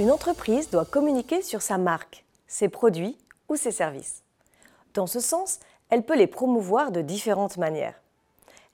Une entreprise doit communiquer sur sa marque, ses produits ou ses services. Dans ce sens, elle peut les promouvoir de différentes manières.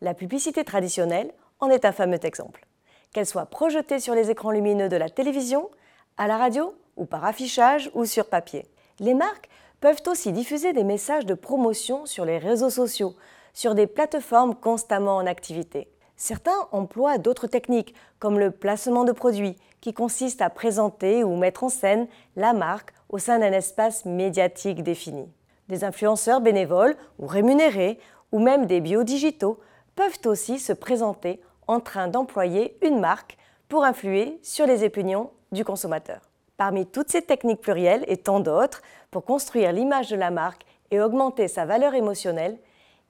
La publicité traditionnelle en est un fameux exemple. Qu'elle soit projetée sur les écrans lumineux de la télévision, à la radio ou par affichage ou sur papier. Les marques peuvent aussi diffuser des messages de promotion sur les réseaux sociaux, sur des plateformes constamment en activité. Certains emploient d'autres techniques, comme le placement de produits, qui consiste à présenter ou mettre en scène la marque au sein d'un espace médiatique défini. Des influenceurs bénévoles ou rémunérés, ou même des biodigitaux, peuvent aussi se présenter en train d'employer une marque pour influer sur les opinions du consommateur. Parmi toutes ces techniques plurielles et tant d'autres, pour construire l'image de la marque et augmenter sa valeur émotionnelle,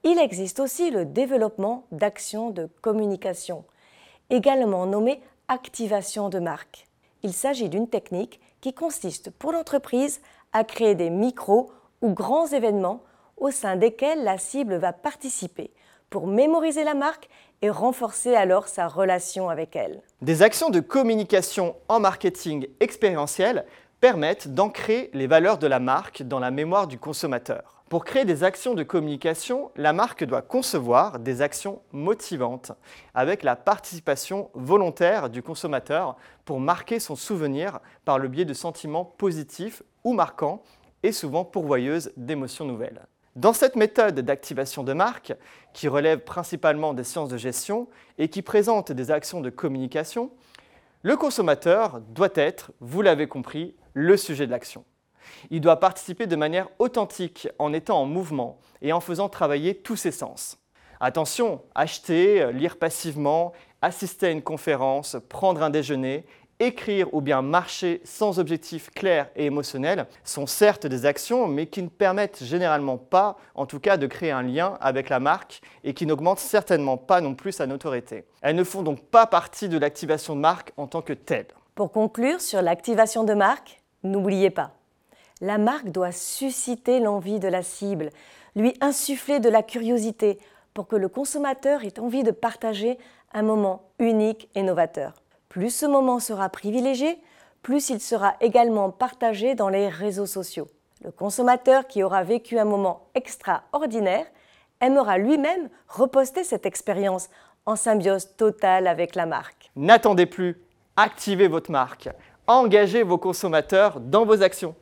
il existe aussi le développement d'actions de communication, également nommée activation de marque. Il s'agit d'une technique qui consiste pour l'entreprise à créer des micros ou grands événements au sein desquels la cible va participer pour mémoriser la marque et renforcer alors sa relation avec elle. Des actions de communication en marketing expérientiel permettent d'ancrer les valeurs de la marque dans la mémoire du consommateur. Pour créer des actions de communication, la marque doit concevoir des actions motivantes avec la participation volontaire du consommateur pour marquer son souvenir par le biais de sentiments positifs ou marquants et souvent pourvoyeuses d'émotions nouvelles. Dans cette méthode d'activation de marque, qui relève principalement des sciences de gestion et qui présente des actions de communication, le consommateur doit être, vous l'avez compris, le sujet de l'action. Il doit participer de manière authentique en étant en mouvement et en faisant travailler tous ses sens. Attention, acheter, lire passivement, assister à une conférence, prendre un déjeuner écrire ou bien marcher sans objectif clair et émotionnel sont certes des actions, mais qui ne permettent généralement pas, en tout cas, de créer un lien avec la marque et qui n'augmentent certainement pas non plus sa notoriété. Elles ne font donc pas partie de l'activation de marque en tant que telle. Pour conclure sur l'activation de marque, n'oubliez pas, la marque doit susciter l'envie de la cible, lui insuffler de la curiosité pour que le consommateur ait envie de partager un moment unique et novateur. Plus ce moment sera privilégié, plus il sera également partagé dans les réseaux sociaux. Le consommateur qui aura vécu un moment extraordinaire aimera lui-même reposter cette expérience en symbiose totale avec la marque. N'attendez plus, activez votre marque, engagez vos consommateurs dans vos actions.